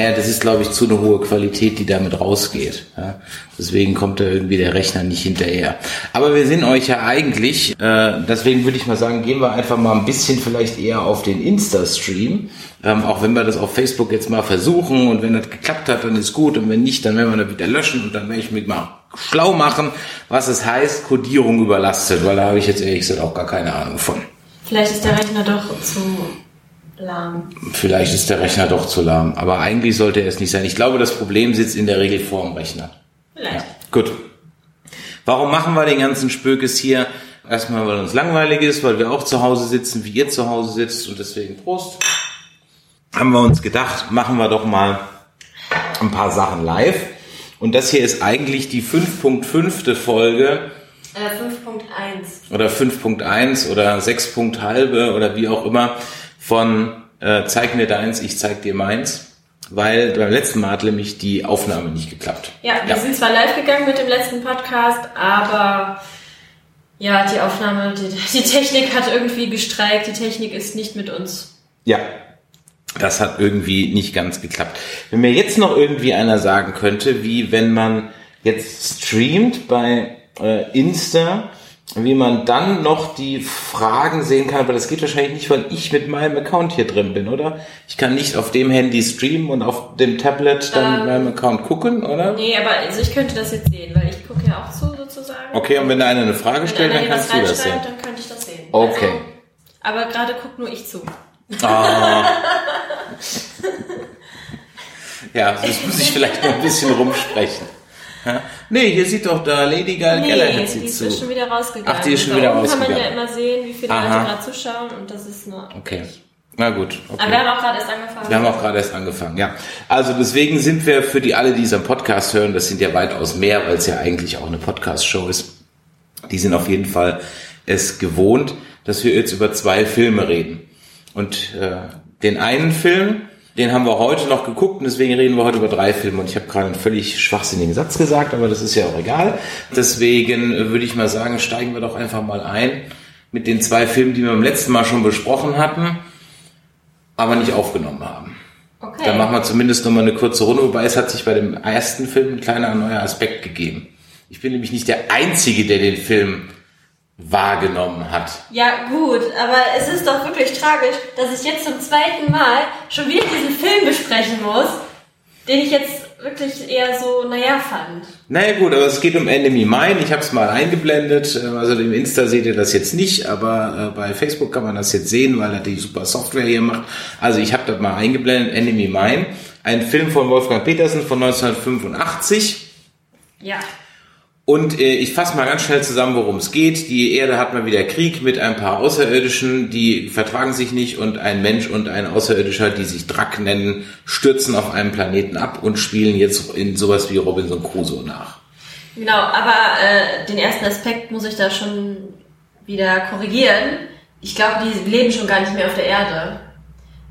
Naja, das ist, glaube ich, zu eine hohe Qualität, die damit rausgeht. Ja? Deswegen kommt da irgendwie der Rechner nicht hinterher. Aber wir sind euch ja eigentlich, äh, deswegen würde ich mal sagen, gehen wir einfach mal ein bisschen vielleicht eher auf den Insta-Stream. Ähm, auch wenn wir das auf Facebook jetzt mal versuchen und wenn das geklappt hat, dann ist gut und wenn nicht, dann werden wir das wieder löschen und dann werde ich mich mal schlau machen, was es heißt, Codierung überlastet, weil da habe ich jetzt ehrlich gesagt auch gar keine Ahnung von. Vielleicht ist der Rechner doch zu lahm. Vielleicht ist der Rechner doch zu lahm, aber eigentlich sollte er es nicht sein. Ich glaube, das Problem sitzt in der Regel vor dem Rechner. Vielleicht. Gut. Warum machen wir den ganzen Spökes hier? Erstmal, weil uns langweilig ist, weil wir auch zu Hause sitzen, wie ihr zu Hause sitzt und deswegen Prost. Haben wir uns gedacht, machen wir doch mal ein paar Sachen live. Und das hier ist eigentlich die 5.5. Folge Äh, 5.1. oder 5.1 oder 6.5 oder wie auch immer von äh, Zeig mir deins, ich zeig dir meins. Weil beim letzten Mal hat nämlich die Aufnahme nicht geklappt. Ja, wir sind zwar live gegangen mit dem letzten Podcast, aber ja, die Aufnahme, die, die Technik hat irgendwie gestreikt. Die Technik ist nicht mit uns. Ja, das hat irgendwie nicht ganz geklappt. Wenn mir jetzt noch irgendwie einer sagen könnte, wie wenn man jetzt streamt bei äh, Insta, wie man dann noch die Fragen sehen kann, aber das geht wahrscheinlich nicht, weil ich mit meinem Account hier drin bin, oder? Ich kann nicht auf dem Handy streamen und auf dem Tablet dann mit Ähm, meinem Account gucken, oder? Nee, aber also ich könnte das jetzt sehen, weil ich gucke ja auch zu sozusagen. Okay, und wenn da einer eine Frage stellt, dann kannst du das sehen. dann könnte ich das sehen. Okay. Also, aber gerade guckt nur ich zu. Ja, das muss ich vielleicht noch ein bisschen rumsprechen. Nee, hier sieht doch da Lady Gal Nee, Galahad die ist zu. schon wieder rausgegangen. Ach, die ist schon Da wieder oben kann man ja rausgegangen. immer sehen, wie viele Aha. Leute gerade zuschauen und das ist nur Okay. ich. Na gut. Okay. Aber wir haben auch gerade erst angefangen. Wir haben auch gerade erst angefangen, ja. Also deswegen sind wir für die alle, die am Podcast hören, das sind ja weitaus mehr, weil es ja eigentlich auch eine Podcast-Show ist. Die sind auf jeden Fall es gewohnt, dass wir jetzt über zwei Filme reden. Und äh, den einen Film, den haben wir heute noch geguckt und deswegen reden wir heute über drei Filme. Und ich habe gerade einen völlig schwachsinnigen Satz gesagt, aber das ist ja auch egal. Deswegen äh, würde ich mal sagen, steigen wir doch einfach mal ein mit den zwei Filmen, die wir beim letzten Mal schon besprochen hatten, aber nicht aufgenommen haben. Okay. Dann machen wir zumindest nochmal eine kurze Runde, wobei es hat sich bei dem ersten Film ein kleiner neuer Aspekt gegeben. Ich bin nämlich nicht der Einzige, der den Film wahrgenommen hat. Ja, gut, aber es ist doch wirklich tragisch, dass ich jetzt zum zweiten Mal schon wieder diesen Film besprechen muss, den ich jetzt wirklich eher so, naja, fand. Naja gut, aber es geht um Enemy Mine. Ich habe es mal eingeblendet. Ähm, Also im Insta seht ihr das jetzt nicht, aber äh, bei Facebook kann man das jetzt sehen, weil er die super Software hier macht. Also ich habe das mal eingeblendet, Enemy Mine. Ein Film von Wolfgang Petersen von 1985. Ja. Und äh, ich fasse mal ganz schnell zusammen, worum es geht. Die Erde hat mal wieder Krieg mit ein paar Außerirdischen, die vertragen sich nicht und ein Mensch und ein Außerirdischer, die sich Drack nennen, stürzen auf einem Planeten ab und spielen jetzt in sowas wie Robinson Crusoe nach. Genau, aber äh, den ersten Aspekt muss ich da schon wieder korrigieren. Ich glaube, die leben schon gar nicht mehr auf der Erde.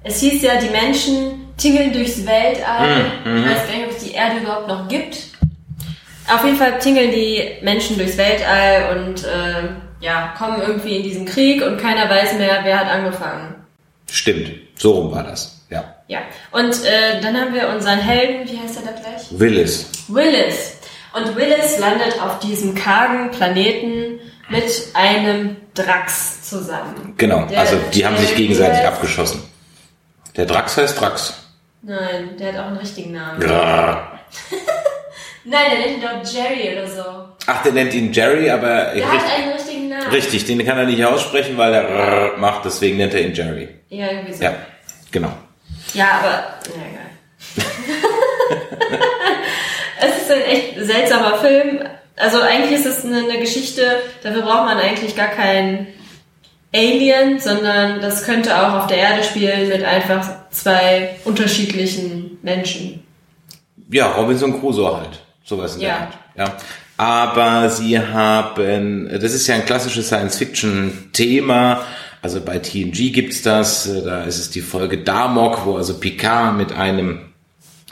Es hieß ja, die Menschen tingeln durchs Weltall. Ich weiß gar nicht, ob es die Erde überhaupt noch gibt. Auf jeden Fall tingeln die Menschen durchs Weltall und äh, ja, kommen irgendwie in diesen Krieg und keiner weiß mehr, wer hat angefangen. Stimmt, so rum war das. Ja. Ja, und äh, dann haben wir unseren Helden, wie heißt er da gleich? Willis. Willis. Und Willis landet auf diesem kargen Planeten mit einem Drax zusammen. Genau, Der- also die haben sich gegenseitig der- abgeschossen. Der Drax heißt Drax. Nein, der hat auch einen richtigen Namen. Nein, der nennt ihn doch Jerry oder so. Ach, der nennt ihn Jerry, aber Der hat einen richtigen Namen. richtig, den kann er nicht aussprechen, weil er macht, deswegen nennt er ihn Jerry. Ja, irgendwie so. Ja, genau. Ja, aber, ja, egal. es ist ein echt seltsamer Film. Also eigentlich ist es eine, eine Geschichte, dafür braucht man eigentlich gar keinen Alien, sondern das könnte auch auf der Erde spielen mit einfach zwei unterschiedlichen Menschen. Ja, Robinson Crusoe halt. Sowas in Ja. der Art. Ja. Aber sie haben, das ist ja ein klassisches Science-Fiction-Thema. Also bei TNG gibt's das, da ist es die Folge Darmok, wo also Picard mit einem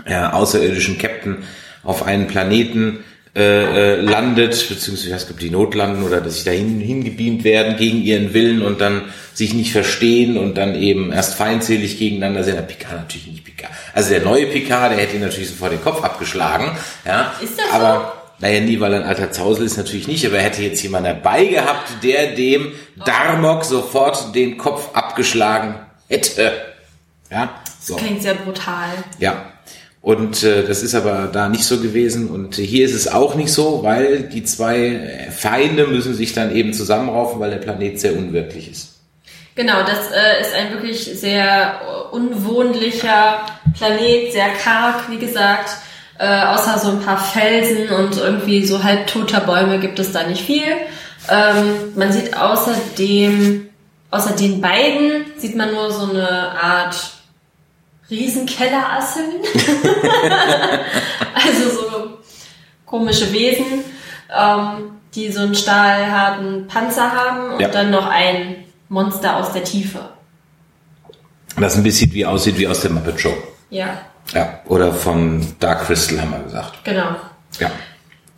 äh, außerirdischen Captain auf einen Planeten äh, äh, landet, beziehungsweise nicht, ob die notlanden oder dass sie dahin hingebeamt werden gegen ihren Willen und dann sich nicht verstehen und dann eben erst feindselig gegeneinander sind. Der Picard natürlich nicht Picard. Also der neue Picard, der hätte ihn natürlich sofort den Kopf abgeschlagen. Ja, Ist das aber naja, nie, weil er ein alter Zausel ist natürlich nicht, aber er hätte jetzt jemanden dabei gehabt, der dem Darmok sofort den Kopf abgeschlagen hätte. Ja, so. Klingt sehr brutal. Ja. Und äh, das ist aber da nicht so gewesen. Und hier ist es auch nicht so, weil die zwei Feinde müssen sich dann eben zusammenraufen, weil der Planet sehr unwirklich ist. Genau, das äh, ist ein wirklich sehr unwohnlicher Planet, sehr karg, wie gesagt. Äh, außer so ein paar Felsen und irgendwie so halb toter Bäume gibt es da nicht viel. Ähm, man sieht außerdem, außer den beiden, sieht man nur so eine Art Riesenkellerasseln. also so komische Wesen, ähm, die so einen stahlharten Panzer haben und Ja. dann noch ein Monster aus der Tiefe. Das ein bisschen wie aussieht wie aus der Muppet Show. Ja, Ja. Oder von Dark Crystal haben wir gesagt. genau. Ja.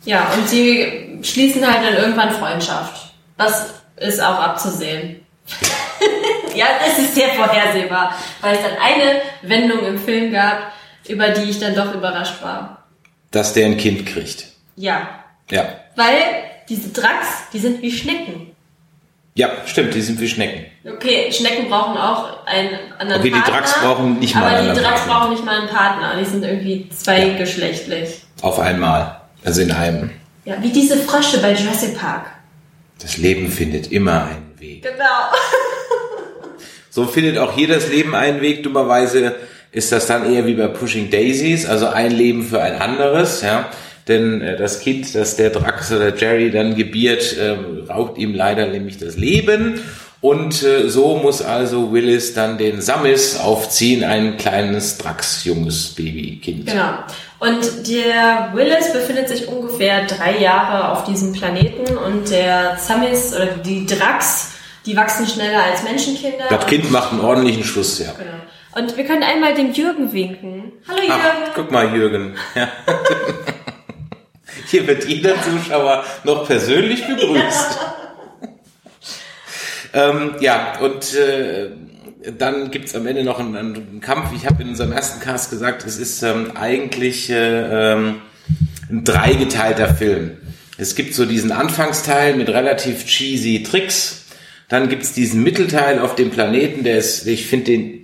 Ja, und sie schließen halt dann irgendwann Freundschaft. Das ist auch abzusehen. ja, das ist sehr vorhersehbar, weil es dann eine Wendung im Film gab, über die ich dann doch überrascht war. Dass der ein Kind kriegt. Ja, Ja. weil diese Drax, die sind wie Schnecken. Ja, stimmt, die sind wie Schnecken. Okay, Schnecken brauchen auch einen anderen Okay, die Partner. Drax brauchen nicht mal aber einen die anderen Drax Partner. brauchen nicht mal einen Partner. Die sind irgendwie zweigeschlechtlich. Auf einmal. Also in einem. Ja, wie diese Frösche bei Jurassic Park. Das Leben findet immer einen Weg. Genau. So findet auch hier das Leben einen Weg. Dummerweise ist das dann eher wie bei Pushing Daisies, also ein Leben für ein anderes, ja. Denn äh, das Kind, das der Drax oder Jerry dann gebiert, ähm, raubt ihm leider nämlich das Leben. Und äh, so muss also Willis dann den Samis aufziehen, ein kleines Drax, junges Babykind. Genau. Und der Willis befindet sich ungefähr drei Jahre auf diesem Planeten und der Samis oder die Drax, die wachsen schneller als Menschenkinder. Das Kind macht einen ordentlichen Schuss, ja. Genau. Und wir können einmal dem Jürgen winken. Hallo Jürgen. Ach, guck mal, Jürgen. Ja. Hier wird jeder Zuschauer noch persönlich begrüßt. ähm, ja, und äh, dann gibt's am Ende noch einen, einen Kampf. Ich habe in unserem ersten Cast gesagt, es ist ähm, eigentlich äh, ähm, ein dreigeteilter Film. Es gibt so diesen Anfangsteil mit relativ cheesy Tricks. Dann gibt's diesen Mittelteil auf dem Planeten, der ist, ich finde den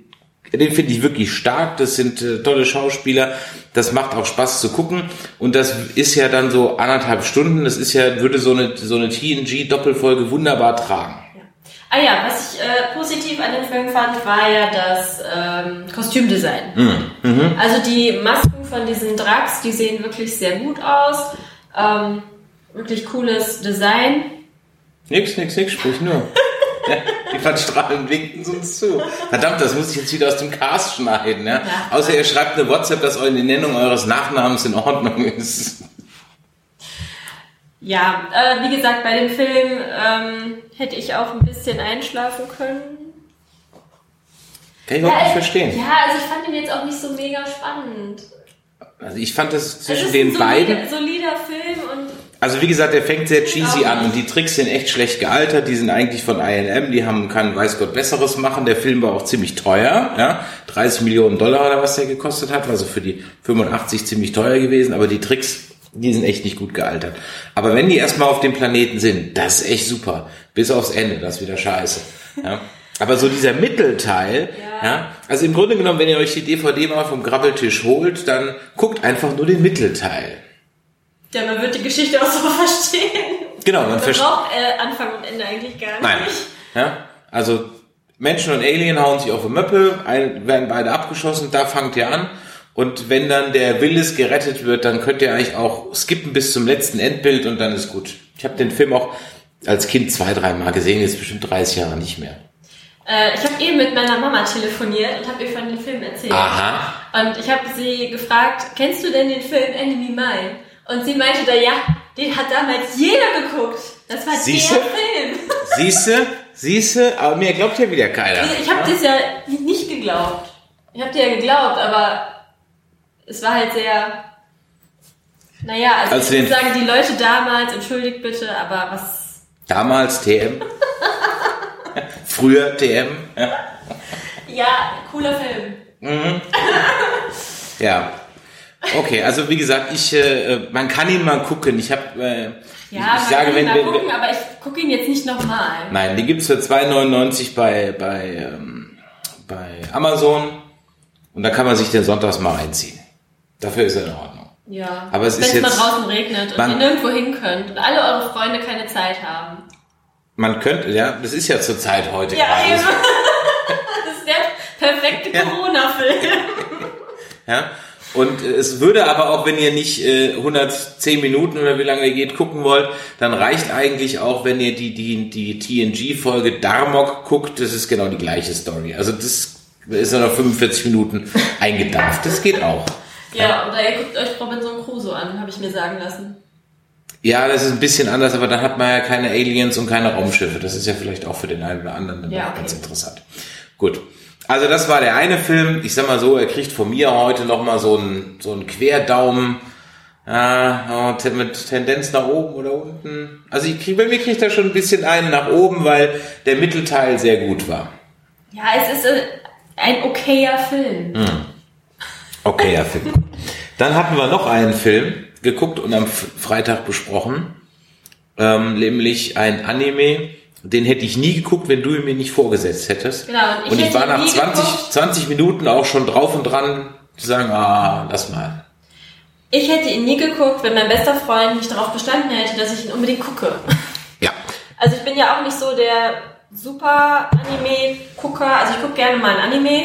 den finde ich wirklich stark. Das sind äh, tolle Schauspieler. Das macht auch Spaß zu gucken. Und das ist ja dann so anderthalb Stunden. Das ist ja, würde so eine, so eine TNG-Doppelfolge wunderbar tragen. Ah ja, was ich äh, positiv an dem Film fand, war ja das ähm, Kostümdesign. Also die Masken von diesen Drax, die sehen wirklich sehr gut aus. Ähm, wirklich cooles Design. Nix, nix, nix, sprich nur. Ja, die Verstrahlen winken uns zu. Verdammt, das muss ich jetzt wieder aus dem Cast schneiden. Ja? Ja. Außer ihr schreibt eine WhatsApp, dass eure Nennung eures Nachnamens in Ordnung ist. Ja, äh, wie gesagt, bei dem Film ähm, hätte ich auch ein bisschen einschlafen können. Kann ich überhaupt nicht verstehen. Ja, also ich fand ihn jetzt auch nicht so mega spannend. Also ich fand das Es zwischen ist den ein solider, beiden. solider Film und Also wie gesagt, der fängt sehr cheesy an und die Tricks sind echt schlecht gealtert. Die sind eigentlich von ILM, die haben keinen weiß Gott Besseres machen. Der Film war auch ziemlich teuer, ja, 30 Millionen Dollar oder was der gekostet hat, also für die 85 ziemlich teuer gewesen. Aber die Tricks, die sind echt nicht gut gealtert. Aber wenn die erstmal auf dem Planeten sind, das ist echt super. Bis aufs Ende, das ist wieder scheiße. Ja. Aber so dieser Mittelteil, ja. Ja. also im Grunde genommen, wenn ihr euch die DVD mal vom Grabbeltisch holt, dann guckt einfach nur den Mittelteil. Ja, man wird die Geschichte auch so verstehen. Genau, man Man versteht. braucht äh, Anfang und Ende eigentlich gar Nein. nicht. Ja? Also Menschen und Alien hauen sich auf die Möppe, ein, werden beide abgeschossen, da fangt ihr an. Und wenn dann der Willis gerettet wird, dann könnt ihr eigentlich auch skippen bis zum letzten Endbild und dann ist gut. Ich habe den Film auch als Kind zwei, dreimal gesehen, jetzt bestimmt 30 Jahre nicht mehr. Äh, ich habe eben mit meiner Mama telefoniert und habe ihr von dem Film erzählt. Aha. Und ich habe sie gefragt, kennst du denn den Film Enemy Mine? Und sie meinte da, ja, den hat damals jeder geguckt. Das war Siehste? der Film. Siehste, siehste, aber mir glaubt ja wieder keiner. Also ich habe das ja nicht geglaubt. Ich habe dir ja geglaubt, aber es war halt sehr. Naja, also Als ich würde sagen, die Leute damals, entschuldigt bitte, aber was. Damals TM. Früher TM. Ja. Ja, cooler Film. ja. Okay, also wie gesagt, ich, äh, man kann ihn mal gucken. Ich habe, äh, Ja, ich, man sage, kann ihn wenn, mal wenn, gucken, aber ich gucke ihn jetzt nicht nochmal. nein, den gibt's für 2,99 bei bei ähm, bei Amazon und da kann man sich den sonntags mal reinziehen. Dafür ist er in Ordnung. Ja. Aber es Wenn ist es mal jetzt- draußen regnet und Man- ihr nirgendwo hin könnt und alle eure Freunde keine Zeit haben. Man könnte, ja, das ist ja zur Zeit heute Ja, gerade. eben. Das ist der perfekte Ja. Corona-Film. Ja? Und äh, es würde aber auch, wenn ihr nicht äh, 110 Minuten oder wie lange ihr geht gucken wollt, dann reicht eigentlich auch, wenn ihr die, die, die TNG-Folge Darmok guckt, das ist genau die gleiche Story. Also das ist ja noch 45 Minuten eingedampft. Das geht auch. Ja, oder ihr guckt euch Robinson Crusoe an, habe ich mir sagen lassen. Ja, das ist ein bisschen anders, aber dann hat man ja keine Aliens und keine Raumschiffe. Das ist ja vielleicht auch für den einen oder anderen dann Ja, okay. ganz interessant. Gut. Also das war der eine Film. Ich sag mal so, er kriegt von mir heute nochmal so einen, so einen Querdaumen. Ja, mit Tendenz nach oben oder unten. Also ich krieg, bei mir kriegt er schon ein bisschen einen nach oben, weil der Mittelteil sehr gut war. Ja, es ist äh, ein okayer Film. Okay, ja, Film. Dann hatten wir noch einen Film geguckt und am Freitag besprochen. Ähm, nämlich ein Anime, den hätte ich nie geguckt, wenn du ihn mir nicht vorgesetzt hättest. Genau, und ich und ich war nach nie 20, geguckt. 20 Minuten auch schon drauf und dran zu sagen, ah, lass mal. Ich hätte ihn nie geguckt, wenn mein bester Freund nicht darauf bestanden hätte, dass ich ihn unbedingt gucke. Ja. Also ich bin ja auch nicht so der super Anime-Gucker. Also ich gucke gerne mal ein Anime,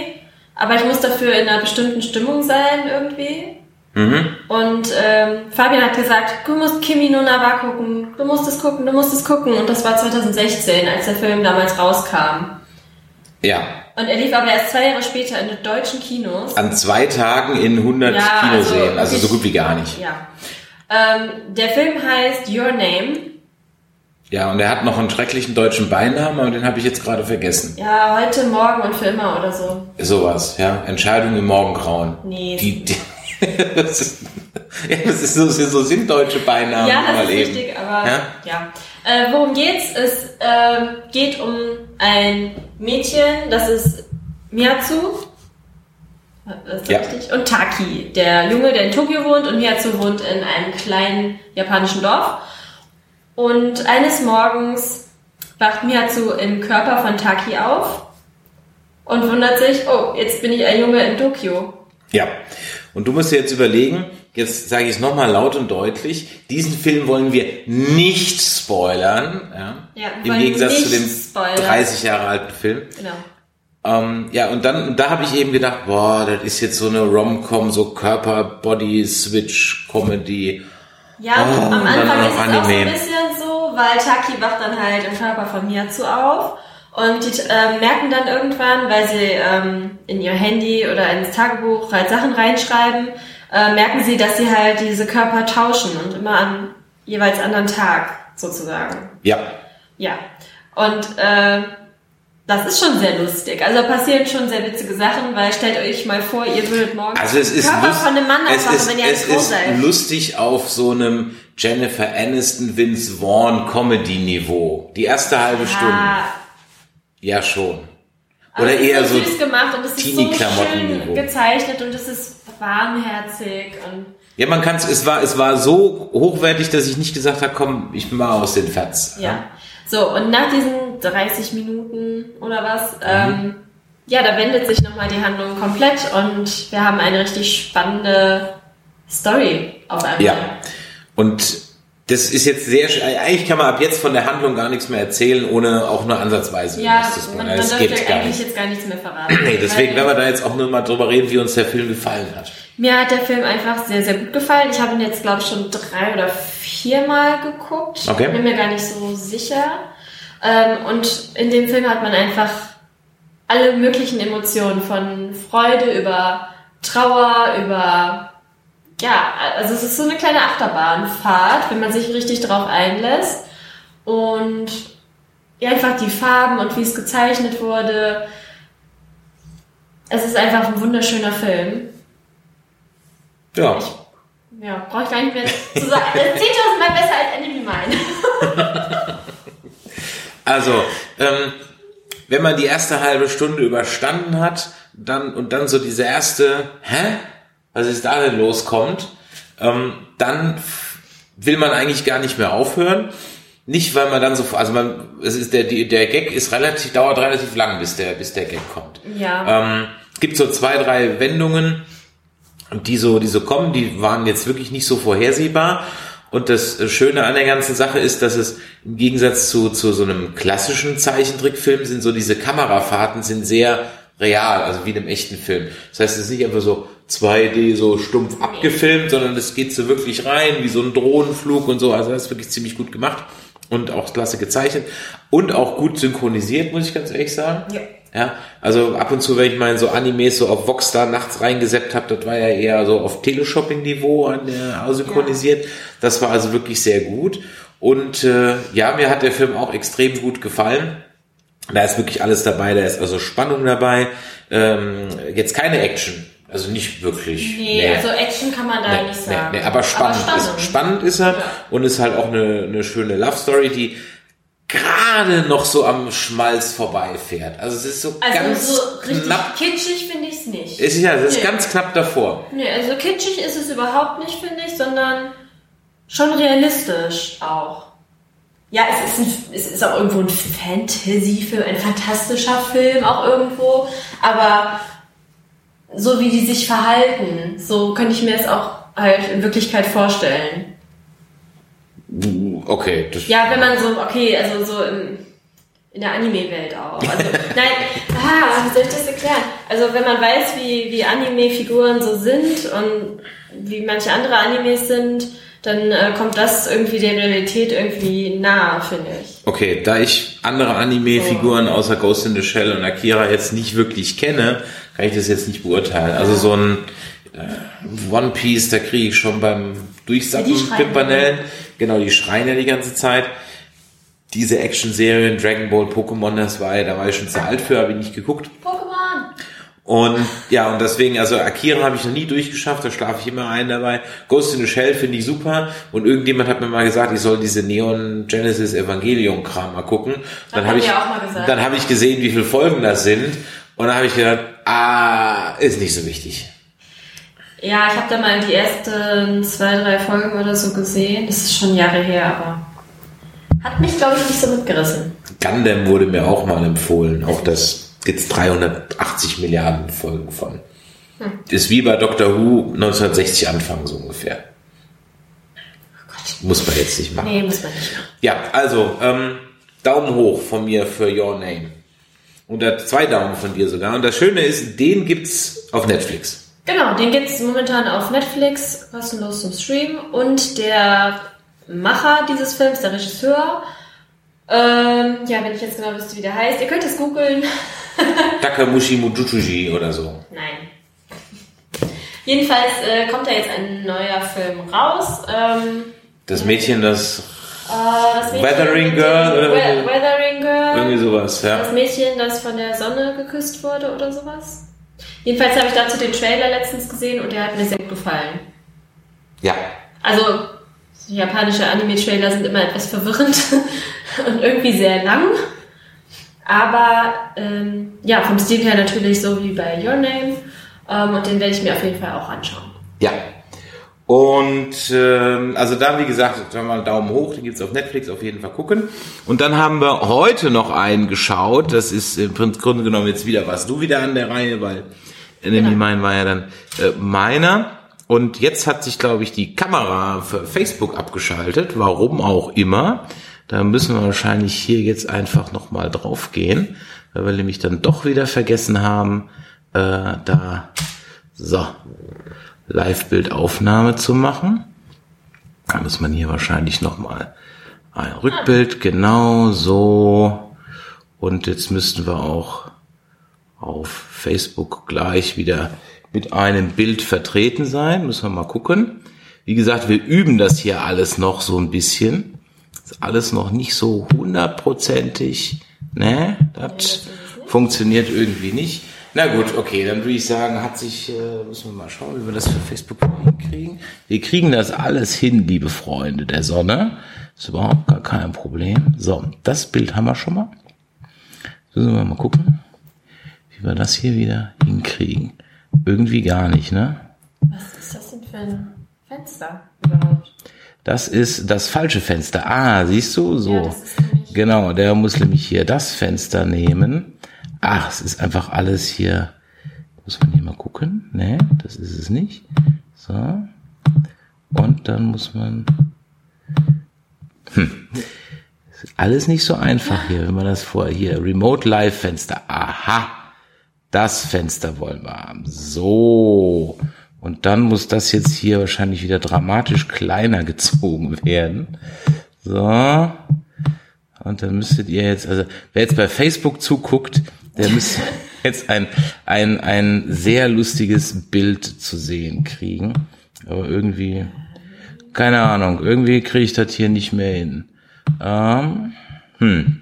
aber ich muss dafür in einer bestimmten Stimmung sein irgendwie. Und ähm, Fabian hat gesagt, du musst Kimi no Nawa gucken, du musst es gucken, du musst es gucken. Und das war 2016, als der Film damals rauskam. Ja. Und er lief aber erst zwei Jahre später in den deutschen Kinos. An zwei Tagen in 100 Ja, Kinoseen. also Also, so gut wie gar nicht. Ja. Ähm, der Film heißt Your Name. Ja, und er hat noch einen schrecklichen deutschen Beinamen, aber den habe ich jetzt gerade vergessen. Ja, heute, morgen und für immer oder so. Sowas, ja. Entscheidung im Morgengrauen. Nee. Die, die, das, ist, ja, das ist so, so sind deutsche Beinamen Ja, das mal ist eben. richtig, aber Ja? ja. Äh, worum geht's? Es äh, geht um ein Mädchen, das ist Miyazu. Das ist Ja. richtig. Und Taki, der Junge, der in Tokio wohnt und Miyazu wohnt in einem kleinen japanischen Dorf. Und eines Morgens wacht Miyazu im Körper von Taki auf und wundert sich, oh, jetzt bin ich ein Junge in Tokio. Ja. Und du musst dir jetzt überlegen, jetzt sage ich es nochmal laut und deutlich, diesen Film wollen wir nicht spoilern, ja, Ja, im Gegensatz zu dem spoilern. 30 Jahre alten Film. Genau. Ähm, ja, und dann, da habe ich eben gedacht, boah, das ist jetzt so eine Rom-Com, so Körper-Body-Switch-Comedy. Ja, Oh, am Anfang ist es auch so ein bisschen so, weil Taki wacht dann halt im Körper von Miyazu auf und die ähm, merken dann irgendwann, weil sie ähm, in ihr Handy oder ins Tagebuch halt Sachen reinschreiben, äh, merken sie, dass sie halt diese Körper tauschen und immer an jeweils anderen Tag sozusagen. Ja. Ja. Und äh, das ist schon sehr lustig. Also da passieren schon sehr witzige Sachen, weil stellt euch mal vor, ihr würdet morgen Also es ist, Körper lust- von einem Mann es aufwachen, ist, wenn ihr es ist seid. lustig auf so einem Jennifer Aniston, Vince Vaughn Comedy Niveau. Die erste halbe Stunde. Ja, schon. Aber Oder ist eher so süß gemacht und es ist so schön gezeichnet und es ist warmherzig und Ja, man kann es war, es war so hochwertig, dass ich nicht gesagt habe, komm, ich bin mal aus den Fats. ja. So, und nach diesen 30 Minuten oder was, Mhm. ähm, ja, da wendet sich nochmal die Handlung komplett und wir haben eine richtig spannende Story auf einmal. Ja. Und das ist jetzt sehr, sch- eigentlich kann man ab jetzt von der Handlung gar nichts mehr erzählen, ohne auch nur ansatzweise Ja, spoilern. man, man Das dürfte geht gar eigentlich nicht. jetzt gar nichts mehr verraten. Nee, deswegen werden wir da jetzt auch nur mal drüber reden, wie uns der Film gefallen hat. Mir hat der Film einfach sehr, sehr gut gefallen. Ich habe ihn jetzt, glaube ich, schon drei oder viermal geguckt. Okay. Bin mir gar nicht so sicher. Ähm, und in dem Film hat man einfach alle möglichen Emotionen von Freude über Trauer, über ja, also es ist so eine kleine Achterbahnfahrt, wenn man sich richtig drauf einlässt. Und ja, einfach die Farben und wie es gezeichnet wurde. Es ist einfach ein wunderschöner Film. Ja. Ich, ja, brauche ich gar nicht mehr zu sagen. Das ist 10.000 Mal besser als Enemy Mine. Also, ähm, wenn man die erste halbe Stunde überstanden hat, dann und dann so diese erste, hä? Was ist da denn loskommt, ähm, dann will man eigentlich gar nicht mehr aufhören. Nicht, weil man dann so, also man, es ist der, der Gag ist relativ, dauert relativ lang, bis der, bis der Gag kommt. Ja. Ähm, gibt so zwei, drei Wendungen, die so, die so kommen, die waren jetzt wirklich nicht so vorhersehbar. Und das Schöne an der ganzen Sache ist, dass es im Gegensatz zu, zu so einem klassischen Zeichentrickfilm sind so diese Kamerafahrten sind sehr real, also wie in einem echten Film. Das heißt, es ist nicht einfach so 2D so stumpf abgefilmt, sondern es geht so wirklich rein, wie so ein Drohnenflug und so. Also das ist wirklich ziemlich gut gemacht und auch klasse gezeichnet und auch gut synchronisiert, muss ich ganz ehrlich sagen. Ja. Ja, also ab und zu, wenn ich mal in so Animes so auf Voxstar nachts reingeseppt habe, das war ja eher so auf Teleshopping-Niveau an der synchronisiert. Das war also wirklich sehr gut. Und äh, ja, mir hat der Film auch extrem gut gefallen. Da ist wirklich alles dabei, da ist also Spannung dabei. Ähm, jetzt keine Action, also nicht wirklich. Nee, also Action kann man da nicht sagen. Nee, nee, aber spannend, spannend. Ist, spannend ist er Ja. und ist halt auch eine, eine schöne Love Story, die gerade noch so am Schmalz vorbeifährt. Also es ist so Also ganz so richtig knapp. kitschig finde ich es nicht. Es ist ja, das ist Nee. ganz knapp davor. Nee, also kitschig ist es überhaupt nicht, finde ich, sondern schon realistisch auch. Ja, es ist, ein, es ist auch irgendwo ein Fantasy-Film, ein fantastischer Film auch irgendwo, aber so wie die sich verhalten, so könnte ich mir es auch halt in Wirklichkeit vorstellen. Okay, das, Ja, wenn man so, okay, also so im, in der Anime-Welt auch. Also, nein, ah, wie soll ich das erklären? Also wenn man weiß, wie, wie Anime-Figuren so sind und wie manche andere Animes sind, dann äh, kommt das irgendwie der Realität irgendwie nahe, finde ich. okay, da ich andere Anime-Figuren außer Ghost in the Shell und Akira jetzt nicht wirklich kenne, kann ich das jetzt nicht beurteilen. Also so ein äh, One Piece, da kriege ich schon beim Ja, die schreien Pimpernellen. Genau, die schreien ja die ganze Zeit. Diese Action-Serien, Dragon Ball, Pokémon, das war ja, da war ich schon zu alt für, habe ich nicht geguckt. Pokémon! Und ja, und deswegen, also Akira habe ich noch nie durchgeschafft, da schlafe ich immer ein dabei. Ghost in the Shell finde ich super. Und irgendjemand hat mir mal gesagt, ich soll diese Neon Genesis Evangelion Kram mal gucken. Dann habe ich, dann habe ich gesehen, wie viele Folgen das sind. Und dann habe ich gedacht, ah, ist nicht so wichtig. Ja, ich habe da mal die ersten zwei, drei Folgen oder so gesehen. Das ist schon Jahre her, aber hat mich, glaube ich, nicht so mitgerissen. Gundam wurde mir auch mal empfohlen. Auch das gibt's 380 Milliarden Folgen von. Hm. Ist wie bei Doctor Who 1960 anfangen, so ungefähr. Muss man jetzt nicht machen. Nee, muss man nicht. Ja, also ähm, Daumen hoch von mir für Your Name. Und da zwei Daumen von dir sogar. Und das Schöne ist, den gibt's auf Netflix. Genau, den gibt's momentan auf Netflix, kostenlos zum Stream. Und der Macher dieses Films, der Regisseur, ähm, ja, wenn ich jetzt genau wüsste, wie der heißt, ihr könnt es googeln. Takamushi Mujuchuji oder so. Nein. Jedenfalls äh, kommt da jetzt ein neuer Film raus. Ähm, Das Mädchen, das äh, Weathering Girl oder We? Weathering Girl. irgendwie sowas, ja. Das Mädchen, das von der Sonne geküsst wurde oder sowas. Jedenfalls habe ich dazu den Trailer letztens gesehen und der hat mir sehr gut gefallen. Ja. Also, so japanische Anime-Trailer sind immer etwas verwirrend und irgendwie sehr lang. Aber ähm, ja, vom Stil her natürlich so wie bei Your Name. Ähm, und den werde ich mir auf jeden Fall auch anschauen. Ja. Und ähm, also da, wie gesagt, mal Daumen hoch, den gibt's auf Netflix, auf jeden Fall gucken. Und dann haben wir heute noch einen geschaut. Das ist im Grunde genommen jetzt wieder, warst du wieder an der Reihe, weil Enemy Mine war ja dann äh, meiner. Und jetzt hat sich, glaube ich, die Kamera für Facebook abgeschaltet, warum auch immer. Da müssen wir wahrscheinlich hier jetzt einfach nochmal drauf gehen, weil wir nämlich dann doch wieder vergessen haben, äh, da so Live-Bildaufnahme zu machen. Da muss man hier wahrscheinlich nochmal ein Rückbild, genau so. Und jetzt müssten wir auch auf Facebook gleich wieder mit einem Bild vertreten sein. Müssen wir mal gucken. Wie gesagt, wir üben das hier alles noch so ein bisschen. Ist alles noch nicht so hundertprozentig. Ne, das funktioniert irgendwie nicht. Na gut, okay, dann würde ich sagen, hat sich, äh, müssen wir mal schauen, wie wir das für Facebook hinkriegen. Wir kriegen das alles hin, liebe Freunde der Sonne. Ist überhaupt gar kein Problem. So, das Bild haben wir schon mal. Müssen wir mal gucken, wie wir das hier wieder hinkriegen. Irgendwie gar nicht, ne? Was ist das denn für ein Fenster überhaupt? Das ist das falsche Fenster. Ah, siehst du? So. Ja, genau, der muss nämlich hier das Fenster nehmen. Ach, es ist einfach alles hier. Muss man hier mal gucken? Nee, das ist es nicht. So. Und dann muss man. Hm. Ist alles nicht so einfach hier, wenn man das vor hier. Remote Live Fenster. Aha. Das Fenster wollen wir haben. So. Und dann muss das jetzt hier wahrscheinlich wieder dramatisch kleiner gezogen werden. So. Und dann müsstet ihr jetzt, also wer jetzt bei Facebook zuguckt, der müsste jetzt ein, ein, ein sehr lustiges Bild zu sehen kriegen. Aber irgendwie, keine Ahnung, irgendwie kriege ich das hier nicht mehr hin. Ähm, hm.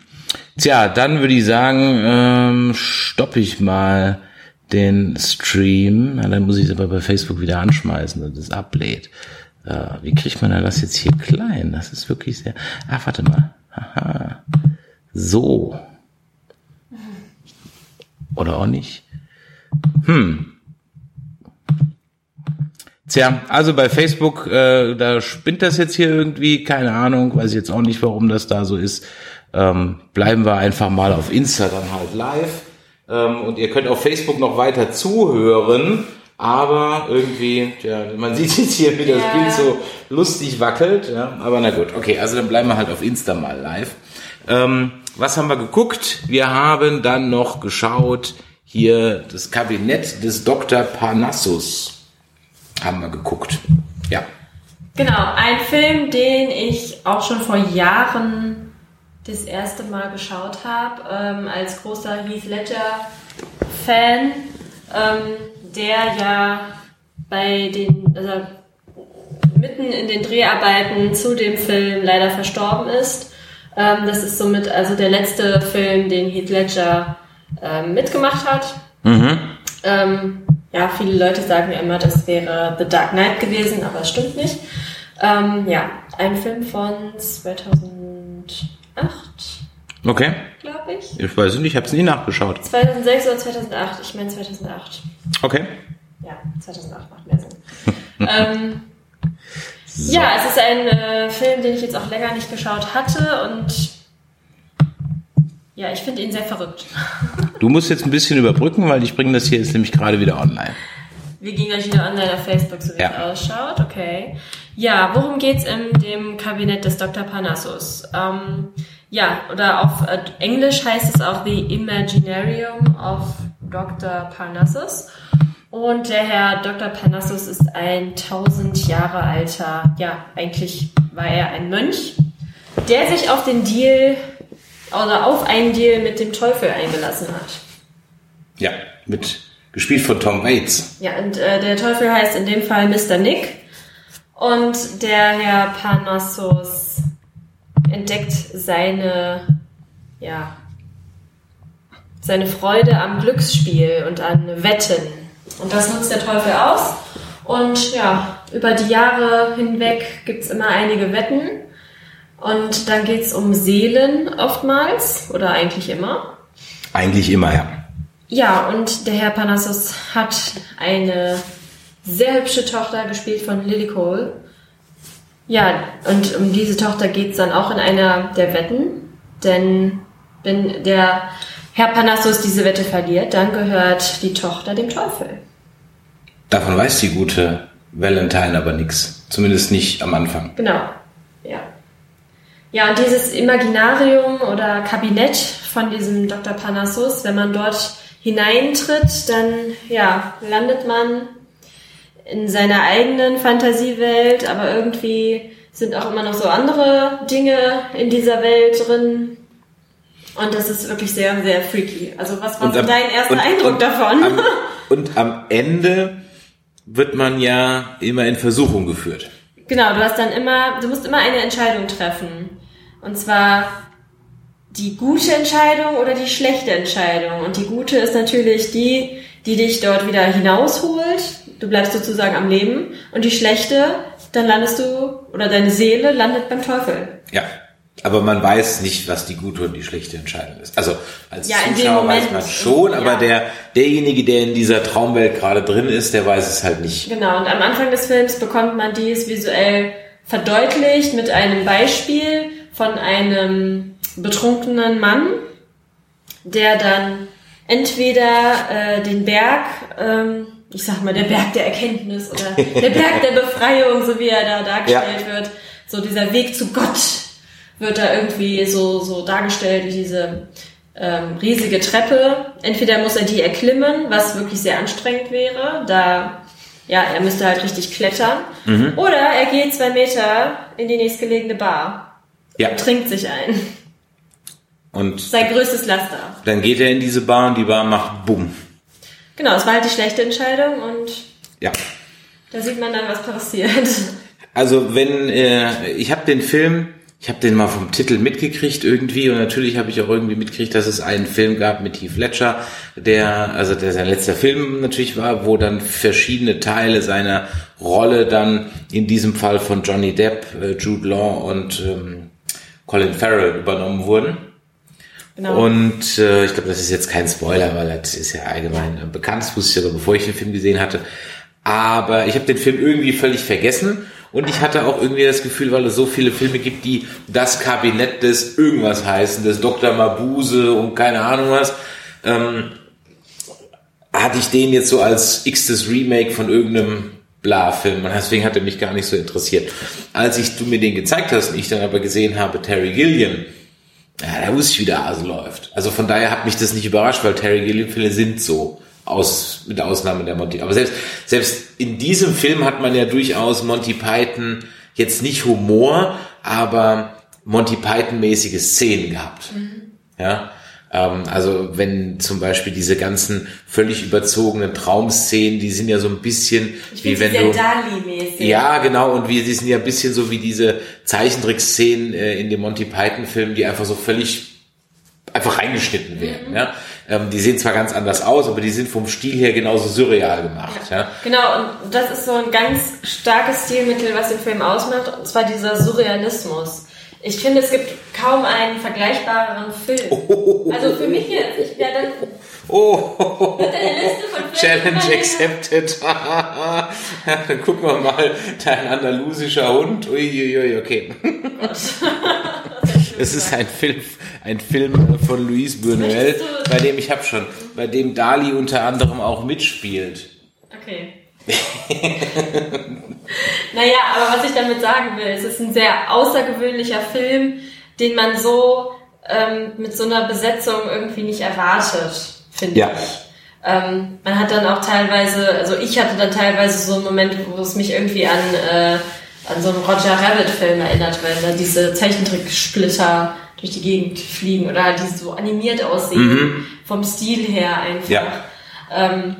Tja, dann würde ich sagen, ähm, stoppe ich mal den Stream. Na, dann muss ich es aber bei Facebook wieder anschmeißen und es ablädt. Äh, wie kriegt man das jetzt hier klein? Das ist wirklich sehr. Ah, warte mal. Haha. So. Oder auch nicht. Hm. Tja, also bei Facebook, äh, da spinnt das jetzt hier irgendwie, keine Ahnung, weiß ich jetzt auch nicht, warum das da so ist. Ähm, bleiben wir einfach mal auf Insta dann halt live. Ähm, und ihr könnt auf Facebook noch weiter zuhören, aber irgendwie, ja, man sieht jetzt hier, wie das. Bild so lustig wackelt. Ja, aber na gut, okay, also dann bleiben wir halt auf Insta mal live. Ähm, was haben wir geguckt? Wir haben dann noch geschaut, hier das Kabinett des Dr. Parnassus haben wir geguckt. Ja. Genau, ein Film, den ich auch schon vor Jahren das erste Mal geschaut habe, ähm, als großer Heath Ledger-Fan, ähm, der ja bei den, also mitten in den Dreharbeiten zu dem Film leider verstorben ist. Ähm, das ist somit also der letzte Film, den Heath Ledger ähm, mitgemacht hat. Ähm, ja, viele Leute sagen ja immer, das wäre The Dark Knight gewesen, aber es stimmt nicht. Ähm, ja, ein Film von 2008, Okay. glaube ich. Ich weiß nicht, ich habe es nie nachgeschaut. 2006 oder 2008? Ich meine 2008. Okay. Ja, 2008 macht mehr Sinn. ähm, Ja, es ist ein äh, Film, den ich jetzt auch länger nicht geschaut hatte und ja, ich finde ihn sehr verrückt. Du musst jetzt ein bisschen überbrücken, weil ich bringe das hier jetzt nämlich gerade wieder online. Wir gehen gleich wieder online auf Facebook, so wie Ja. es ausschaut. Okay. Ja, worum geht's in dem Kabinett des Dr. Parnassus? Ähm, ja, oder auf äh, Englisch heißt es auch The Imaginarium of Dr. Parnassus. Und der Herr Dr. Parnassus ist ein tausend Jahre alter, ja, eigentlich war er ein Mönch, der sich auf den Deal oder auf einen Deal mit dem Teufel eingelassen hat. Ja, mit gespielt von Tom Waits. Ja, und äh, der Teufel heißt in dem Fall Mr. Nick. Und der Herr Parnassus entdeckt seine, ja, seine Freude am Glücksspiel und an Wetten. Und das nutzt der Teufel aus. Und ja, über die Jahre hinweg gibt's immer einige Wetten. Und dann geht's um Seelen oftmals oder eigentlich immer. Eigentlich immer, ja. Ja, und der Herr Parnassus hat eine sehr hübsche Tochter, gespielt von Lily Cole. Ja, und um diese Tochter geht's dann auch in einer der Wetten. Denn wenn der Herr Parnassus diese Wette verliert, dann gehört die Tochter dem Teufel. Davon weiß die gute Valentine aber nichts. Zumindest nicht am Anfang. Genau, ja. Ja, und dieses Imaginarium oder Kabinett von diesem Dr. Parnassus, wenn man dort hineintritt, dann ja, landet man in seiner eigenen Fantasiewelt, aber irgendwie sind auch immer noch so andere Dinge in dieser Welt drin. Und das ist wirklich sehr, sehr freaky. Also was war so dein erster und- Eindruck und davon? Am, Und am Ende wird man ja immer in Versuchung geführt. Genau, du hast dann immer, du musst immer eine Entscheidung treffen. Und zwar die gute Entscheidung oder die schlechte Entscheidung. Und die gute ist natürlich die, die dich dort wieder hinausholt. Du bleibst sozusagen am Leben. Und die schlechte, dann landest du, oder deine Seele landet beim Teufel. Ja. Aber man weiß nicht, was die gute und die schlechte Entscheidung ist. Also als Ja, Zuschauer weiß man schon, aber ja. der derjenige, der in dieser Traumwelt gerade drin ist, der weiß es halt nicht. Genau, und am Anfang des Films bekommt man dies visuell verdeutlicht mit einem Beispiel von einem betrunkenen Mann, der dann entweder äh, den Berg, ähm, ich sag mal, der Berg der Erkenntnis oder der Berg der Befreiung, so wie er da dargestellt wird, so dieser Weg zu Gott wird da irgendwie so, so dargestellt wie diese ähm, riesige Treppe. Entweder muss er die erklimmen, was wirklich sehr anstrengend wäre, da ja, er müsste halt richtig klettern. Oder er geht zwei Meter in die nächstgelegene Bar Ja. und trinkt sich ein. Und Sein größtes Laster. dann geht er in diese Bar und die Bar macht Bumm. Genau, es war halt die schlechte Entscheidung und Ja. da sieht man dann, was passiert. Also wenn äh, ich habe den Film, ich habe den mal vom Titel mitgekriegt irgendwie und natürlich habe ich auch irgendwie mitgekriegt, dass es einen Film gab mit Heath Ledger, der also der sein letzter Film natürlich war, wo dann verschiedene Teile seiner Rolle dann in diesem Fall von Johnny Depp, äh, Jude Law und ähm, Colin Farrell übernommen wurden. Genau. Und äh, ich glaube, das ist jetzt kein Spoiler, weil das ist ja allgemein äh, bekannt. Das wusste ich aber, bevor ich den Film gesehen hatte. Aber ich habe den Film irgendwie völlig vergessen. Und ich hatte auch irgendwie das Gefühl, weil es so viele Filme gibt, die das Kabinett des irgendwas heißen, des Dr. Mabuse und keine Ahnung was, ähm, hatte ich den jetzt so als x-tes Remake von irgendeinem Bla-Film. Und deswegen hat er mich gar nicht so interessiert. Als ich du mir den gezeigt hast und ich dann aber gesehen habe, Terry Gilliam, ja, da wusste ich, wie der Hase läuft. Also von daher hat mich das nicht überrascht, weil Terry Gilliam-Filme sind so. Aus, mit Ausnahme der Monty. Aber selbst, selbst in diesem Film hat man ja durchaus Monty Python jetzt nicht Humor, aber Monty Python-mäßige Szenen gehabt. Ja. Ähm, also wenn zum Beispiel diese ganzen völlig überzogenen Traumszenen, die sind ja so ein bisschen Ich wie wenn du. Ja, genau. Und wir, die sind ja ein bisschen so wie diese Zeichentrickszenen äh, in dem Monty Python-Film, die einfach so völlig einfach reingeschnitten werden. Ja? Ähm, die sehen zwar ganz anders aus, aber die sind vom Stil her genauso surreal gemacht. Ja? Genau, und das ist so ein ganz starkes Stilmittel, was den Film ausmacht, und zwar dieser Surrealismus. Ich finde, es gibt kaum einen vergleichbareren Film. Also für mich jetzt, ich werde dann Oh, mit einer Liste von Filmen Challenge accepted. Ja, Dann gucken wir mal, dein andalusischer Hund. Uiuiui, okay. Es ist ein Film, ein Film von Luis Buñuel, bei dem ich habe schon, bei dem Dali unter anderem auch mitspielt. Okay. naja, aber was ich damit sagen will, es ist ein sehr außergewöhnlicher Film, den man so ähm, mit so einer Besetzung irgendwie nicht erwartet, finde Ja. ich. Ähm, man hat dann auch teilweise, also ich hatte dann teilweise so einen Moment, wo es mich irgendwie an, äh, an so einen Roger Rabbit-Film erinnert, wenn da diese Zeichentricksplitter durch die Gegend fliegen oder die so animiert aussehen, vom Stil her einfach. Ja. Ähm,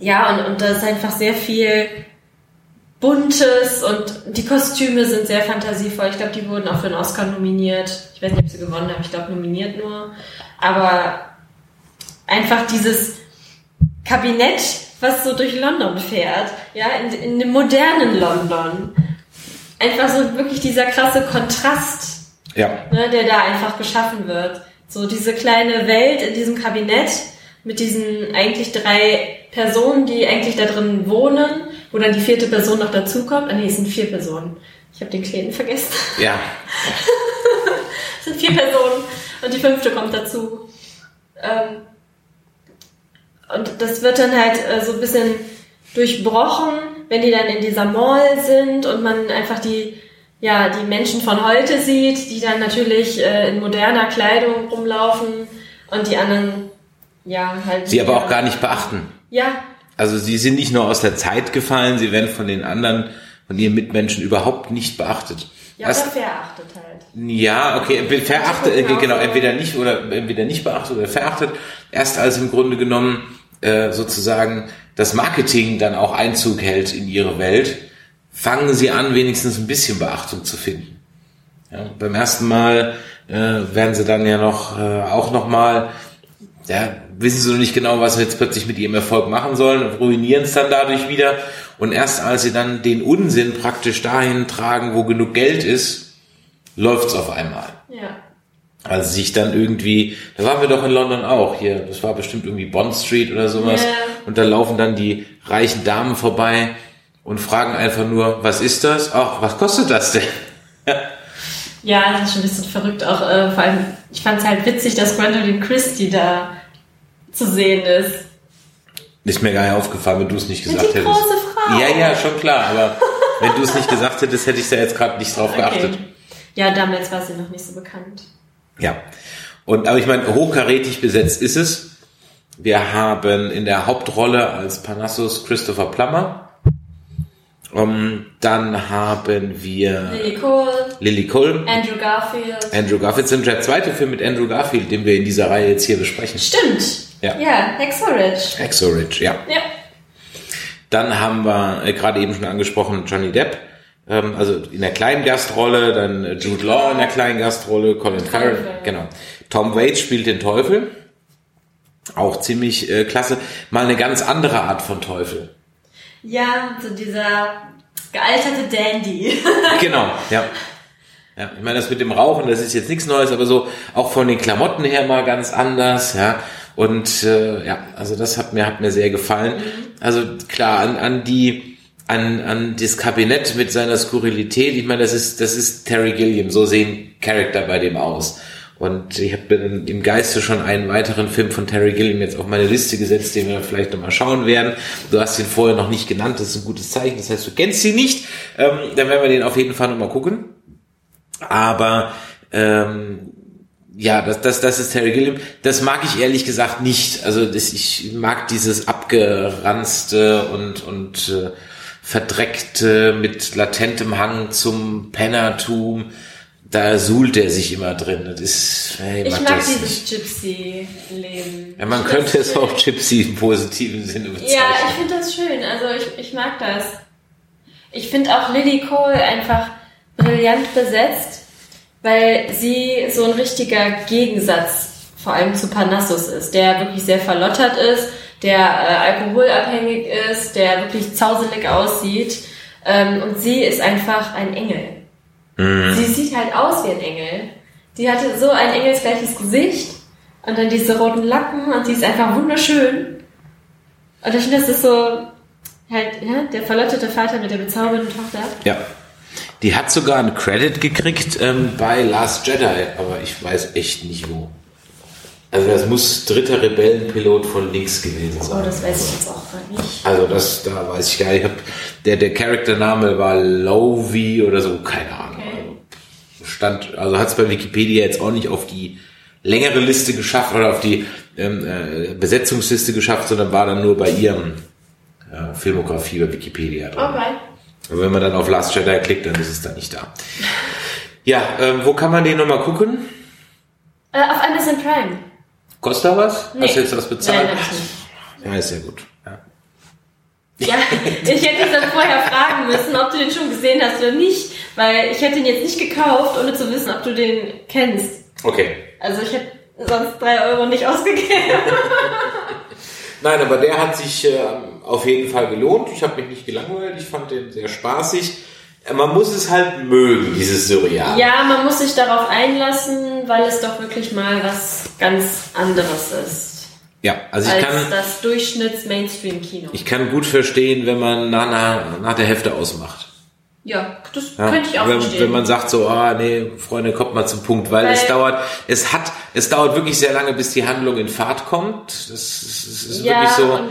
ja, und, und da ist einfach sehr viel Buntes und die Kostüme sind sehr fantasievoll. Ich glaube, die wurden auch für einen Oscar nominiert. Ich weiß nicht, ob sie gewonnen haben. Ich glaube, nominiert nur. Aber einfach dieses Kabinett, was so durch London fährt, ja, in, in dem modernen London. Einfach so wirklich dieser krasse Kontrast Ja. ne, der da einfach geschaffen wird. So diese kleine Welt in diesem Kabinett mit diesen eigentlich drei Personen, die eigentlich da drin wohnen, wo dann die vierte Person noch dazukommt. Ah nee, es sind vier Personen. Ich habe den Kleinen vergessen. Ja. Es sind vier Personen und die fünfte kommt dazu. Ähm, und das wird dann halt äh, so ein bisschen durchbrochen, wenn die dann in dieser Mall sind und man einfach die, ja, die Menschen von heute sieht, die dann natürlich äh, in moderner Kleidung rumlaufen und die anderen, ja, halt. Sie aber auch gar nicht beachten. Ja, Also sie sind nicht nur aus der Zeit gefallen, sie werden von den anderen, von ihren Mitmenschen überhaupt nicht beachtet. ja, oder verachtet halt. Ja, okay, verachtet, äh, genau, entweder nicht oder entweder nicht beachtet oder verachtet. Erst als im Grunde genommen äh, sozusagen das Marketing dann auch Einzug hält in ihre Welt, fangen sie an, wenigstens ein bisschen Beachtung zu finden. Ja, beim ersten Mal äh, werden sie dann ja noch äh, auch noch mal ja, wissen sie noch nicht genau, was sie jetzt plötzlich mit ihrem Erfolg machen sollen, ruinieren es dann dadurch wieder. Und erst als sie dann den Unsinn praktisch dahin tragen, wo genug Geld ist, läuft's auf einmal. Ja. Also sich dann irgendwie, da waren wir doch in London auch hier, das war bestimmt irgendwie Bond Street oder sowas. Ja. Und da laufen dann die reichen Damen vorbei und fragen einfach nur, was ist das? Ach, was kostet das denn? Ja, das ist schon ein bisschen verrückt. Auch äh, vor allem, ich fand es halt witzig, dass Gwendolyn Christie da zu sehen ist. Ist mir gar nicht aufgefallen, wenn du es nicht Die gesagt hättest. große Frau. Ja, ja, schon klar, aber wenn du es nicht gesagt hättest, hätte ich da jetzt gerade nicht drauf geachtet. Okay. Ja, damals war sie noch nicht so bekannt. Ja. Und aber ich meine, hochkarätig besetzt ist es. Wir haben in der Hauptrolle als Parnassus Christopher Plummer. Um, dann haben wir Lily Cole, Lily Cole, Andrew Garfield. Andrew Garfield. sind der zweite Film mit Andrew Garfield, den wir in dieser Reihe jetzt hier besprechen. Stimmt. Ja. Ja, Hacksaw Ridge. Exo Ridge, ja. Ja. Dann haben wir äh, gerade eben schon angesprochen Johnny Depp, ähm, also in der kleinen Gastrolle, dann äh, Jude Law in der kleinen Gastrolle, Colin Farrell. genau. Tom Waits spielt den Teufel, auch ziemlich äh, klasse. Mal eine ganz andere Art von Teufel. Ja, so dieser gealterte Dandy. Genau, ja. Ja, ich meine, das mit dem Rauchen, das ist jetzt nichts Neues, aber so auch von den Klamotten her mal ganz anders, ja. Und äh, ja, also das hat mir hat mir sehr gefallen. Also klar, an, an die an, an das Kabinett mit seiner Skurrilität, ich meine, das ist das ist Terry Gilliam, so sehen Charakter bei dem aus. Und ich habe im Geiste schon einen weiteren Film von Terry Gilliam jetzt auf meine Liste gesetzt, den wir vielleicht nochmal schauen werden. Du hast ihn vorher noch nicht genannt, das ist ein gutes Zeichen. Das heißt, du kennst ihn nicht. Ähm, dann werden wir den auf jeden Fall nochmal gucken. Aber ähm, ja, das, das, das ist Terry Gilliam. Das mag ich ehrlich gesagt nicht. Also das, ich mag dieses abgeranzte und, und äh, verdreckte mit latentem Hang zum Pennertum. Da suhlt er sich immer drin. Das ist, hey, Ich mag dieses. Gypsy-Leben. Ja, man Ich könnte es auch. Gypsy im positiven Sinne bezeichnen. Ja, ich finde das schön. Also ich, ich mag das. Ich finde auch Lily Cole einfach brillant besetzt, weil sie so ein richtiger Gegensatz vor allem zu Parnassus ist, der wirklich sehr verlottert ist, der äh, alkoholabhängig ist, der wirklich zauselig aussieht. Ähm, und sie ist einfach ein Engel. Sie sieht halt aus wie ein Engel. Die hatte so ein engelsgleiches Gesicht und dann diese roten Lacken und sie ist einfach wunderschön. Und ich finde, das ist so halt, ja, der verlottete Vater mit der bezaubernden Tochter. Ja. Die hat sogar einen Credit gekriegt ähm, bei Last Jedi, aber ich weiß echt nicht wo. Also das muss dritter Rebellenpilot von links gewesen Oh, sein. das weiß ich jetzt auch gar nicht. Also das, da weiß ich gar nicht. Ich hab, der, der Charaktername war Lovi oder so, keine Ahnung. Stand, also hat es bei Wikipedia jetzt auch nicht auf die längere Liste geschafft oder auf die ähm, äh, Besetzungsliste geschafft, sondern war dann nur bei ihrem äh, Filmografie bei Wikipedia drin. Okay. Und wenn man dann auf Last Jedi klickt, dann ist es da nicht da. Ja, ähm, wo kann man den nochmal gucken? Äh, auf Amazon Prime. Kostet da was? Nee. Hast du jetzt was bezahlt? Nein, ich nicht. Ja, ist ja gut. Ja. Ich hätte dich dann vorher fragen müssen, ob du den schon gesehen hast oder nicht, weil ich hätte ihn jetzt nicht gekauft, ohne zu wissen, ob du den kennst. Okay. Also ich hätte sonst drei Euro nicht ausgegeben. Nein, aber der hat sich äh, auf jeden Fall gelohnt. Ich habe mich nicht gelangweilt. Ich fand den sehr spaßig. Äh, Man muss es halt mögen, dieses Surreal. Ja, man muss sich darauf einlassen, weil es doch wirklich mal was ganz anderes ist. Ja, also ich kann, das Durchschnitts-Mainstream-Kino. ich kann gut verstehen, wenn man nach, nach, nach der Hälfte ausmacht. Ja, das Ja, könnte ich auch wenn, verstehen. wenn man sagt so, ah nee, Freunde, kommt mal zum Punkt, weil, Weil- es dauert, es hat, es dauert wirklich sehr lange, bis die Handlung in Fahrt kommt. Das ist, das ist ja, wirklich so. und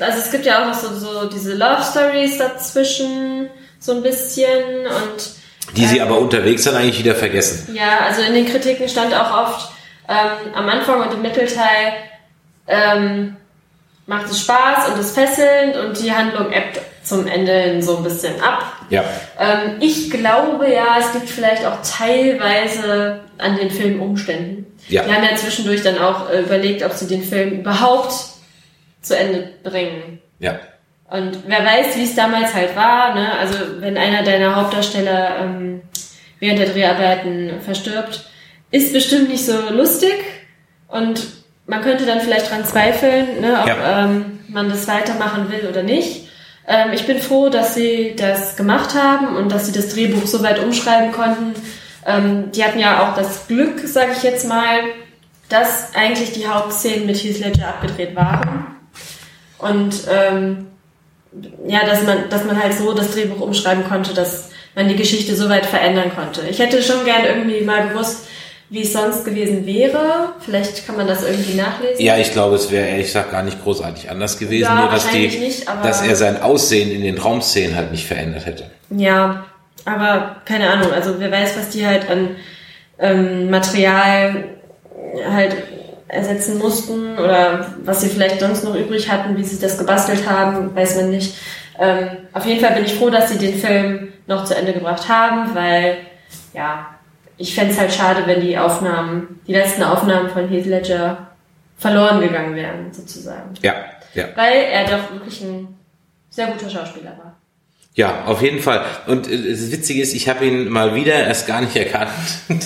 also es gibt ja auch noch so, so diese Love Stories dazwischen, so ein bisschen und Die sie aber unterwegs dann eigentlich wieder vergessen. Ja, also in den Kritiken stand auch oft, ähm, am Anfang und im Mittelteil ähm, macht es Spaß und ist fesselnd und die Handlung ebbt zum Ende hin so ein bisschen ab. Ja. Ähm, ich glaube ja, es liegt vielleicht auch teilweise an den Filmumständen. Ja. Die haben ja zwischendurch dann auch äh, überlegt, ob sie den Film überhaupt zu Ende bringen. Ja. Und wer weiß, wie es damals halt war, ne? Also wenn einer deiner Hauptdarsteller ähm, während der Dreharbeiten verstirbt, ist bestimmt nicht so lustig und man könnte dann vielleicht dran zweifeln, ne, ob Ja. ähm, man das weitermachen will oder nicht. Ähm, ich bin froh, dass sie das gemacht haben und dass sie das Drehbuch so weit umschreiben konnten. Ähm, die hatten ja auch das Glück, sage ich jetzt mal, dass eigentlich die Hauptszenen mit Heath Ledger abgedreht waren. Und ähm, ja, dass man, dass man halt so das Drehbuch umschreiben konnte, dass man die Geschichte so weit verändern konnte. Ich hätte schon gern irgendwie mal gewusst, wie es sonst gewesen wäre. Vielleicht kann man das irgendwie nachlesen. Ja, ich glaube, es wäre ehrlich gesagt gar nicht großartig anders gewesen, Ja, nur dass, die, nicht, aber- dass er sein Aussehen in den Traumszenen halt nicht verändert hätte. Ja, aber keine Ahnung. Also wer weiß, was die halt an ähm, Material halt ersetzen mussten oder was sie vielleicht sonst noch übrig hatten, wie sie das gebastelt haben, weiß man nicht. Ähm, auf jeden Fall bin ich froh, dass sie den Film noch zu Ende gebracht haben, weil ja, ich fänd's es halt schade, wenn die Aufnahmen, die letzten Aufnahmen von Heath Ledger verloren gegangen wären, sozusagen. Ja, ja. Weil er doch wirklich ein sehr guter Schauspieler war. Ja, auf jeden Fall. Und äh, das Witzige ist, ich habe ihn mal wieder erst gar nicht erkannt.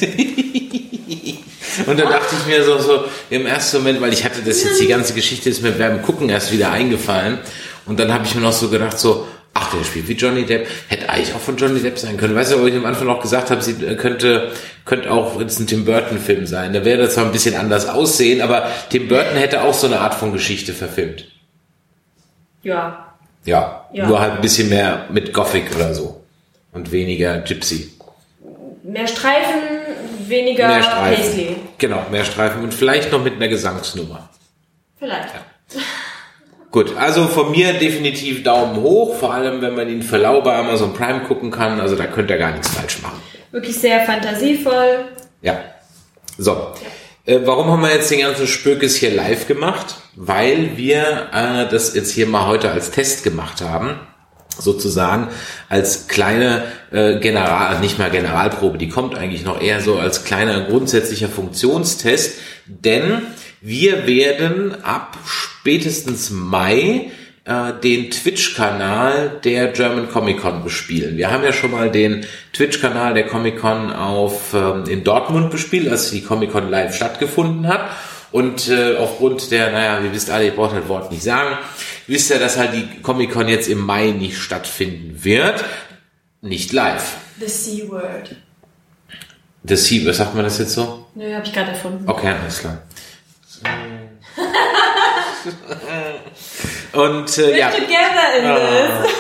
Und da dachte ich mir so, so im ersten Moment, weil ich hatte das jetzt, die ganze Geschichte ist mir beim Gucken erst wieder eingefallen. Und dann habe ich mir noch so gedacht, so, ach, der spielt wie Johnny Depp. Hätte eigentlich auch von Johnny Depp sein können. Weißt du, wo ich am Anfang noch gesagt habe, sie äh, könnte, könnte auch jetzt ein Tim Burton-Film sein. Da wäre das zwar ein bisschen anders aussehen, aber Tim Burton hätte auch so eine Art von Geschichte verfilmt. Ja, Ja, Ja. nur halt ein bisschen mehr mit Gothic oder so. Und weniger Gypsy. Mehr Streifen, weniger mehr Streifen. Paisley. Genau, mehr Streifen und vielleicht noch mit einer Gesangsnummer. Vielleicht. Gut, also von mir definitiv Daumen hoch, vor allem wenn man ihn für lau bei Amazon Prime gucken kann. Also da könnt ihr gar nichts falsch machen. Wirklich sehr fantasievoll. Ja. So. Äh, warum haben wir jetzt den ganzen Spökes hier live gemacht? Weil wir äh, das jetzt hier mal heute als Test gemacht haben. Sozusagen als kleine äh, General, nicht mal Generalprobe, die kommt eigentlich noch eher so als kleiner grundsätzlicher Funktionstest. Denn wir werden ab spätestens Mai äh, den Twitch-Kanal der German Comic Con bespielen. Wir haben ja schon mal den Twitch-Kanal der Comic Con auf, ähm, in Dortmund bespielt, als die Comic Con live stattgefunden hat. Und äh, aufgrund der, naja, ihr wisst alle, ich brauche das Wort nicht sagen, wisst ihr, dass halt die Comic Con jetzt im Mai nicht stattfinden wird. Nicht live. The C-Word. The Sea, was sagt man das jetzt so? Nö, habe ich gerade erfunden. Okay, alles klar. Und äh, ja. Together in Ah. this.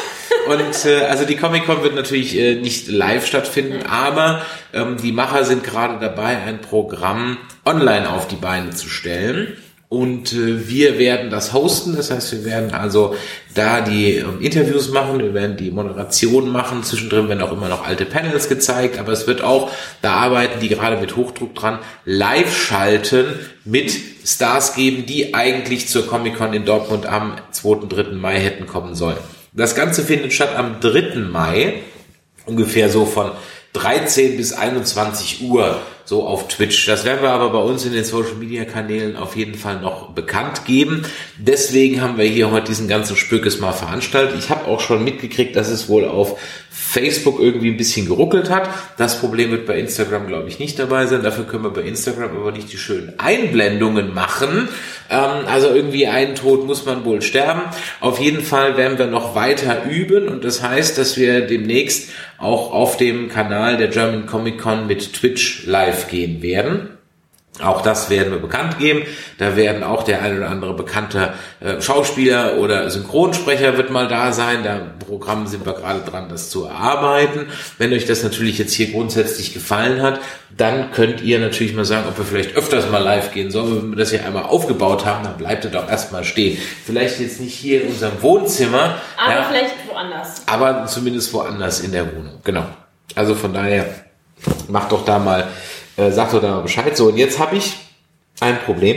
Und äh, also die Comic Con wird natürlich äh, nicht live stattfinden, aber ähm, die Macher sind gerade dabei, ein Programm online auf die Beine zu stellen. Und äh, wir werden das hosten, das heißt, wir werden also da die ähm, Interviews machen, wir werden die Moderation machen, zwischendrin werden auch immer noch alte Panels gezeigt, aber es wird auch, da arbeiten die gerade mit Hochdruck dran, live schalten mit Stars geben, die eigentlich zur Comic-Con in Dortmund am 2. 3. Mai hätten kommen sollen. Das Ganze findet statt am 3. Mai, ungefähr so von 13 bis 21 Uhr so auf Twitch. Das werden wir aber bei uns in den Social Media Kanälen auf jeden Fall noch bekannt geben. Deswegen haben wir hier heute diesen ganzen Spökes mal veranstaltet. Ich habe auch schon mitgekriegt, dass es wohl auf Facebook irgendwie ein bisschen geruckelt hat. Das Problem wird bei Instagram, glaube ich, nicht dabei sein. Dafür können wir bei Instagram aber nicht die schönen Einblendungen machen. Ähm, also irgendwie einen Tod muss man wohl sterben. Auf jeden Fall werden wir noch weiter üben und das heißt, dass wir demnächst auch auf dem Kanal der German Comic Con mit Twitch live gehen werden. Auch das werden wir bekannt geben. Da werden auch der ein oder andere bekannte äh, Schauspieler oder Synchronsprecher wird mal da sein. Da im Programm sind wir gerade dran, das zu erarbeiten. Wenn euch das natürlich jetzt hier grundsätzlich gefallen hat, dann könnt ihr natürlich mal sagen, ob wir vielleicht öfters mal live gehen sollen. Wenn wir das hier einmal aufgebaut haben, dann bleibt es doch erstmal stehen. Vielleicht jetzt nicht hier in unserem Wohnzimmer, Aber ja, vielleicht woanders. aber zumindest woanders in der Wohnung. Genau. Also von daher, macht doch da mal, äh, sagt doch da mal Bescheid. So, und jetzt habe ich ein Problem.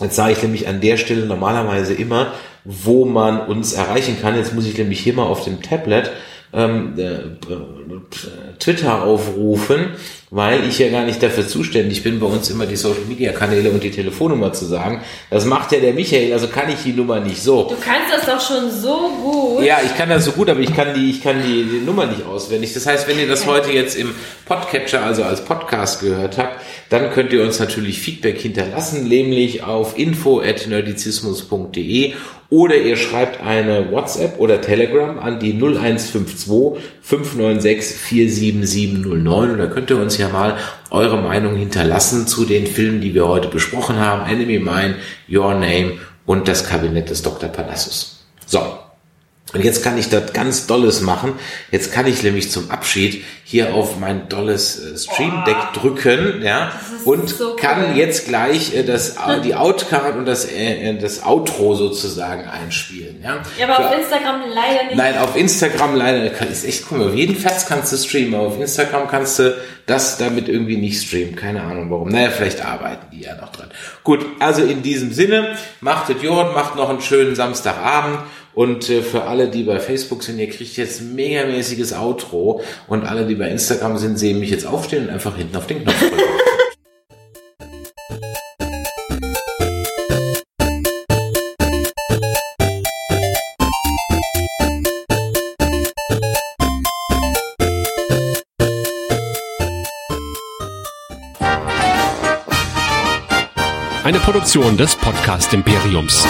Jetzt sage ich nämlich an der Stelle normalerweise immer, wo man uns erreichen kann. Jetzt muss ich nämlich hier mal auf dem Tablet ähm, äh, Twitter aufrufen weil ich ja gar nicht dafür zuständig bin, bei uns immer die Social Media Kanäle und die Telefonnummer zu sagen. Das macht ja der Michael, also kann ich die Nummer nicht so. Du kannst das doch schon so gut. Ja, ich kann das so gut, aber ich kann die, ich kann die, die Nummer nicht auswendig. Das heißt, wenn ihr das heute jetzt im Podcatcher, also als Podcast gehört habt, dann könnt ihr uns natürlich Feedback hinterlassen, nämlich auf info@nerdizismus.de oder ihr schreibt eine WhatsApp oder Telegram an die 0152 596 47709 und da könnt ihr uns ja mal eure Meinung hinterlassen zu den Filmen, die wir heute besprochen haben. Enemy Mine, Your Name und das Kabinett des Dr. Parnassus. So. Und jetzt kann ich das ganz Dolles machen. Jetzt kann ich nämlich zum Abschied hier auf mein dolles äh, Stream Deck oh, drücken, ja, und so kann jetzt gleich äh, das, die Outcard und das, äh, äh, das Outro sozusagen einspielen, ja. Ja, aber Für, auf Instagram leider nicht. Nein, auf Instagram leider kann, ist echt, mal, auf jeden Fest kannst du streamen, aber auf Instagram kannst du das damit irgendwie nicht streamen. Keine Ahnung warum. Naja, vielleicht arbeiten die ja noch dran. Gut, also in diesem Sinne, macht es Jod, macht noch einen schönen Samstagabend und äh, für alle, die bei Facebook sind, ihr kriegt jetzt megamäßiges Outro. Und alle, die bei Instagram sind, sehen mich jetzt aufstehen und einfach hinten auf den Knopf drücken. Eine Produktion des Podcast Imperiums.